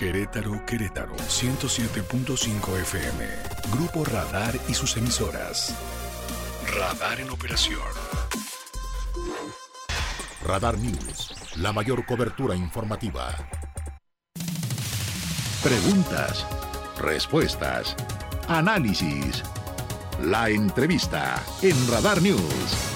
Querétaro, Querétaro, 107.5 FM. Grupo Radar y sus emisoras. Radar en operación. Radar News, la mayor cobertura informativa. Preguntas, respuestas, análisis. La entrevista en Radar News.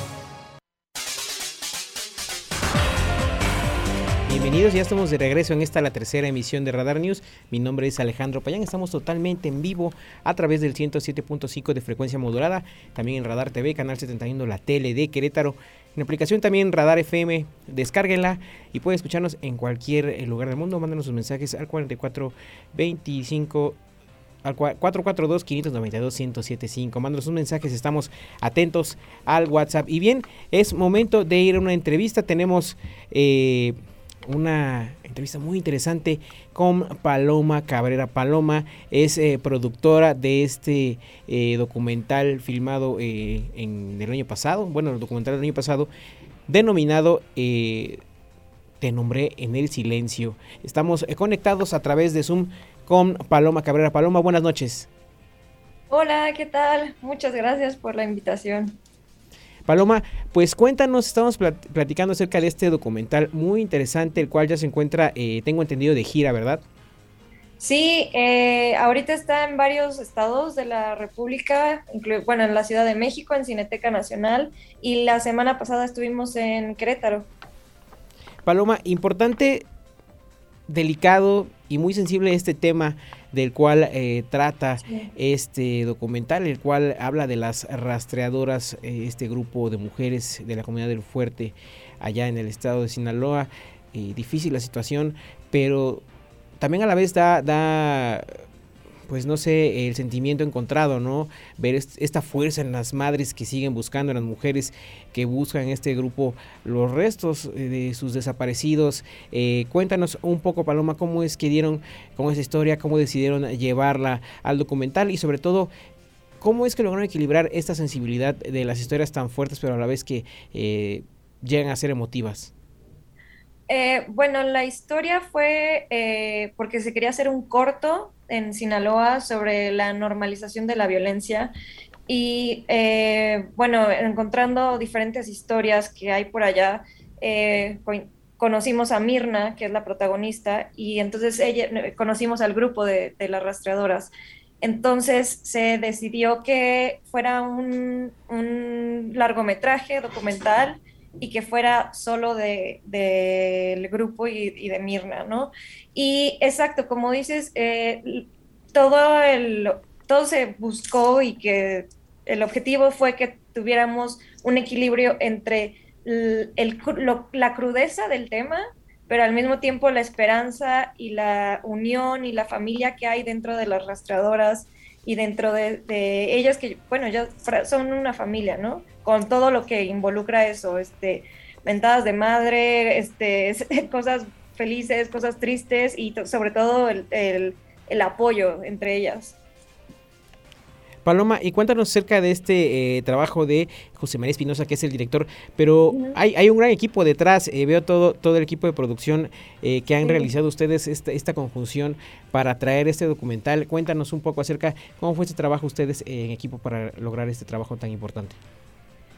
Bienvenidos, ya estamos de regreso en esta la tercera emisión de Radar News. Mi nombre es Alejandro Payán, estamos totalmente en vivo a través del 107.5 de frecuencia modulada, también en Radar TV, canal 71, la tele de Querétaro, en aplicación también Radar FM, descárguenla y pueden escucharnos en cualquier eh, lugar del mundo, mándanos sus mensajes al 4425 al 442-592-1075. Mándanos sus mensajes, estamos atentos al WhatsApp. Y bien, es momento de ir a una entrevista. Tenemos eh, una entrevista muy interesante con Paloma Cabrera. Paloma es eh, productora de este eh, documental filmado eh, en el año pasado, bueno, el documental del año pasado, denominado Te nombré en el silencio. Estamos conectados a través de Zoom con Paloma Cabrera. Paloma, buenas noches. Hola, ¿qué tal? Muchas gracias por la invitación. Paloma, pues cuéntanos, estamos platicando acerca de este documental muy interesante, el cual ya se encuentra, eh, tengo entendido, de gira, ¿verdad? Sí, eh, ahorita está en varios estados de la República, bueno, en la Ciudad de México, en Cineteca Nacional, y la semana pasada estuvimos en Querétaro. Paloma, importante, delicado y muy sensible este tema del cual eh, trata este documental, el cual habla de las rastreadoras, eh, este grupo de mujeres de la comunidad del Fuerte allá en el estado de Sinaloa. Eh, difícil la situación, pero también a la vez da, da pues no sé, el sentimiento encontrado, ¿no? Ver esta fuerza en las madres que siguen buscando, en las mujeres que buscan este grupo los restos eh, de sus desaparecidos. Eh, cuéntanos un poco, Paloma, cómo es que dieron con esa historia, cómo decidieron llevarla al documental y sobre todo ¿Cómo es que lograron equilibrar esta sensibilidad de las historias tan fuertes, pero a la vez que eh, llegan a ser emotivas? bueno, la historia fue porque se quería hacer un corto en Sinaloa sobre la normalización de la violencia y eh, bueno, encontrando diferentes historias que hay por allá, eh, conocimos a Mirna, que es la protagonista, y entonces ella, conocimos al grupo de, las rastreadoras. Entonces se decidió que fuera un, largometraje documental y que fuera solo del de, grupo y, de Mirna, ¿no? Y exacto, como dices, eh, todo, el, todo se buscó y que el objetivo fue que tuviéramos un equilibrio entre el, la crudeza del tema, pero al mismo tiempo la esperanza y la unión y la familia que hay dentro de las rastreadoras y dentro de, ellas que, bueno, ya son una familia, ¿no? Con todo lo que involucra eso, este, ventadas de madre, este, cosas felices, cosas tristes y sobre todo el, el, apoyo entre ellas. Paloma, y cuéntanos acerca de este eh, trabajo de José María Espinosa, que es el director, pero hay, hay, un gran equipo detrás, eh, veo todo, todo el equipo de producción eh, que han realizado ustedes esta, esta conjunción para traer este documental. Cuéntanos un poco acerca cómo fue este trabajo ustedes en equipo para lograr este trabajo tan importante.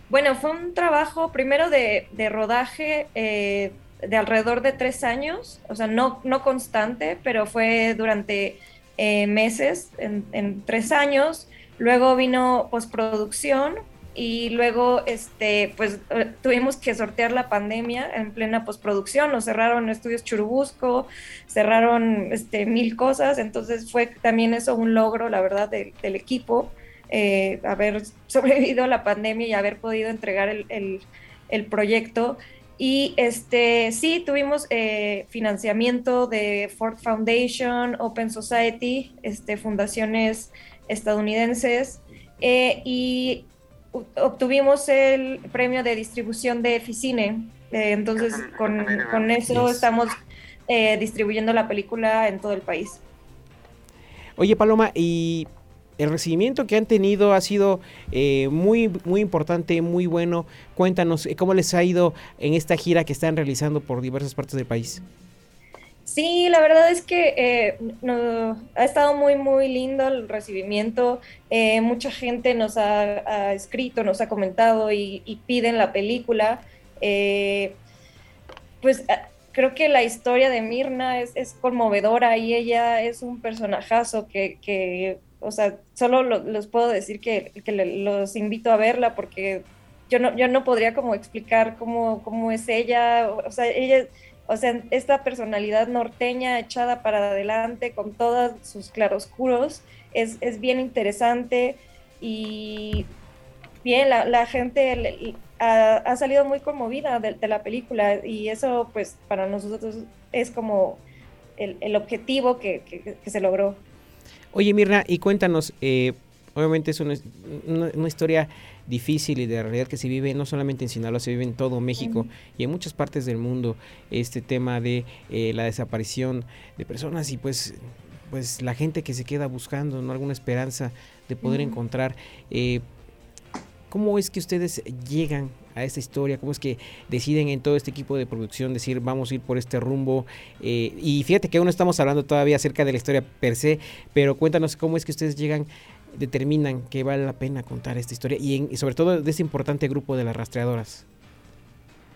Bueno, fue un trabajo primero de, de rodaje de alrededor de tres años, o sea, no, no constante, pero fue durante meses, en, tres años. Luego vino postproducción y luego, este, pues, eh, tuvimos que sortear la pandemia en plena postproducción. Nos cerraron estudios Churubusco, cerraron este, mil cosas, entonces fue también eso un logro, la verdad, del equipo. Eh, haber sobrevivido a la pandemia y haber podido entregar el, proyecto. Y este, sí, tuvimos eh, financiamiento de Ford Foundation, Open Society, este, fundaciones estadounidenses, eh, y obtuvimos el premio de distribución de Ficine. entonces, con, con eso estamos distribuyendo la película en todo el país. Oye, Paloma, y el recibimiento que han tenido ha sido eh, muy, muy importante, muy bueno. Cuéntanos eh, cómo les ha ido en esta gira que están realizando por diversas partes del país. Sí, la verdad es que eh, ha estado muy, muy lindo el recibimiento. Eh, mucha gente nos ha, escrito, nos ha comentado y, piden la película. Eh, pues creo que la historia de Mirna es, conmovedora y ella es un personajazo que, o sea, solo los puedo decir que, los invito a verla porque yo no, yo no podría como explicar cómo, cómo es ella. O sea, ella o sea, esta personalidad norteña echada para adelante con todos sus claroscuros es, es bien interesante y bien, la, gente ha, salido muy conmovida de, la película y eso pues para nosotros es como el, objetivo que, se logró. Oye Mirna, y cuéntanos, eh, obviamente es una, una historia difícil y de realidad que se vive no solamente en Sinaloa, se vive en todo México y en muchas partes del mundo este tema de eh, la desaparición de personas y pues pues la gente que se queda buscando ¿no? alguna esperanza de poder encontrar eh, ¿Cómo es que ustedes llegan a esta historia? ¿Cómo es que deciden en todo este equipo de producción decir vamos a ir por este rumbo? Eh, y fíjate que aún no estamos hablando todavía acerca de la historia per se, pero cuéntanos cómo es que ustedes llegan determinan que vale la pena contar esta historia y, sobre todo de ese importante grupo de las rastreadoras?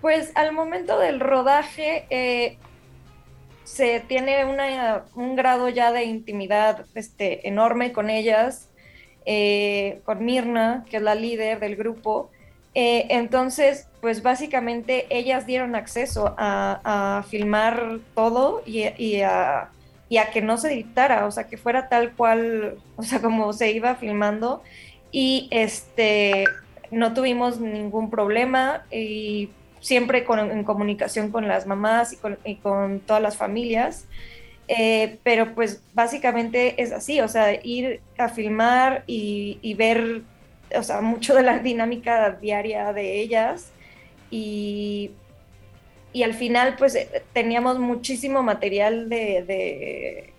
Pues al momento del rodaje eh, se tiene un grado ya de intimidad este, enorme con ellas, eh, con Mirna, que es la líder del grupo. Eh, entonces, pues básicamente ellas dieron acceso a, filmar todo y a y a que no se dictara, o sea, que fuera tal cual, o sea, como se iba filmando y este no tuvimos ningún problema y siempre con, en comunicación con las mamás y con, todas las familias. Eh, pero pues básicamente es así, o sea, ir a filmar y, y, ver, o sea, mucho de la dinámica diaria de ellas y y al final pues eh, teníamos muchísimo material de,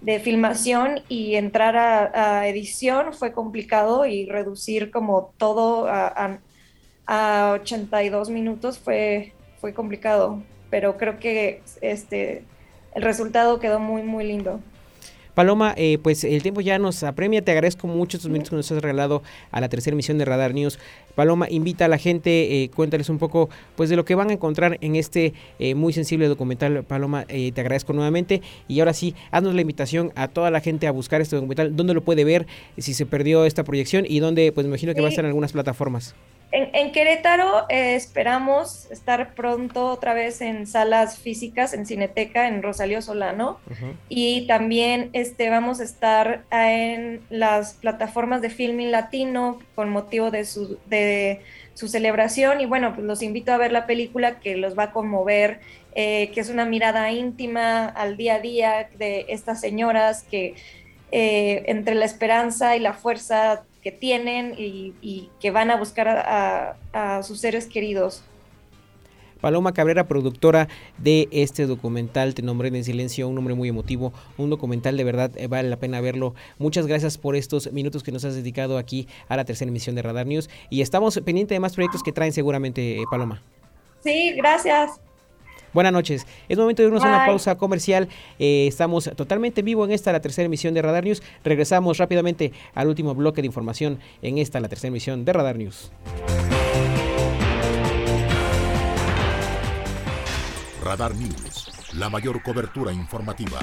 de, filmación y entrar a, edición fue complicado y reducir como todo a, a, 82 minutos fue, fue complicado, pero creo que este, el resultado quedó muy, muy lindo. Paloma, eh, pues el tiempo ya nos apremia. Te agradezco mucho estos minutos que nos has regalado a la tercera emisión de Radar News. Paloma, invita a la gente, eh, cuéntales un poco pues de lo que van a encontrar en este eh, muy sensible documental. Paloma, te agradezco nuevamente. Y ahora sí, haznos la invitación a toda la gente a buscar este documental. ¿Dónde lo puede ver? Si se perdió esta proyección y dónde, pues me imagino que va a estar en algunas plataformas. En, Querétaro eh, esperamos estar pronto otra vez en salas físicas, en Cineteca, en Rosalío Solano. Y también este, vamos a estar en las plataformas de filming latino con motivo de su, de su celebración. Y bueno, pues los invito a ver la película que los va a conmover, eh, que es una mirada íntima al día a día de estas señoras que eh, entre la esperanza y la fuerza que tienen y, que van a buscar a, sus seres queridos. Paloma Cabrera, productora de este documental, Te nombré en silencio, un nombre muy emotivo, un documental de verdad, eh, vale la pena verlo. Muchas gracias por estos minutos que nos has dedicado aquí a la tercera emisión de Radar News y estamos pendientes de más proyectos que traen seguramente, eh, Paloma. Sí, gracias. Buenas noches. Es momento de irnos a una pausa comercial. Eh, estamos totalmente en vivo en esta, la tercera emisión de Radar News. Regresamos rápidamente al último bloque de información en esta, la tercera emisión de Radar News. Radar News, la mayor cobertura informativa.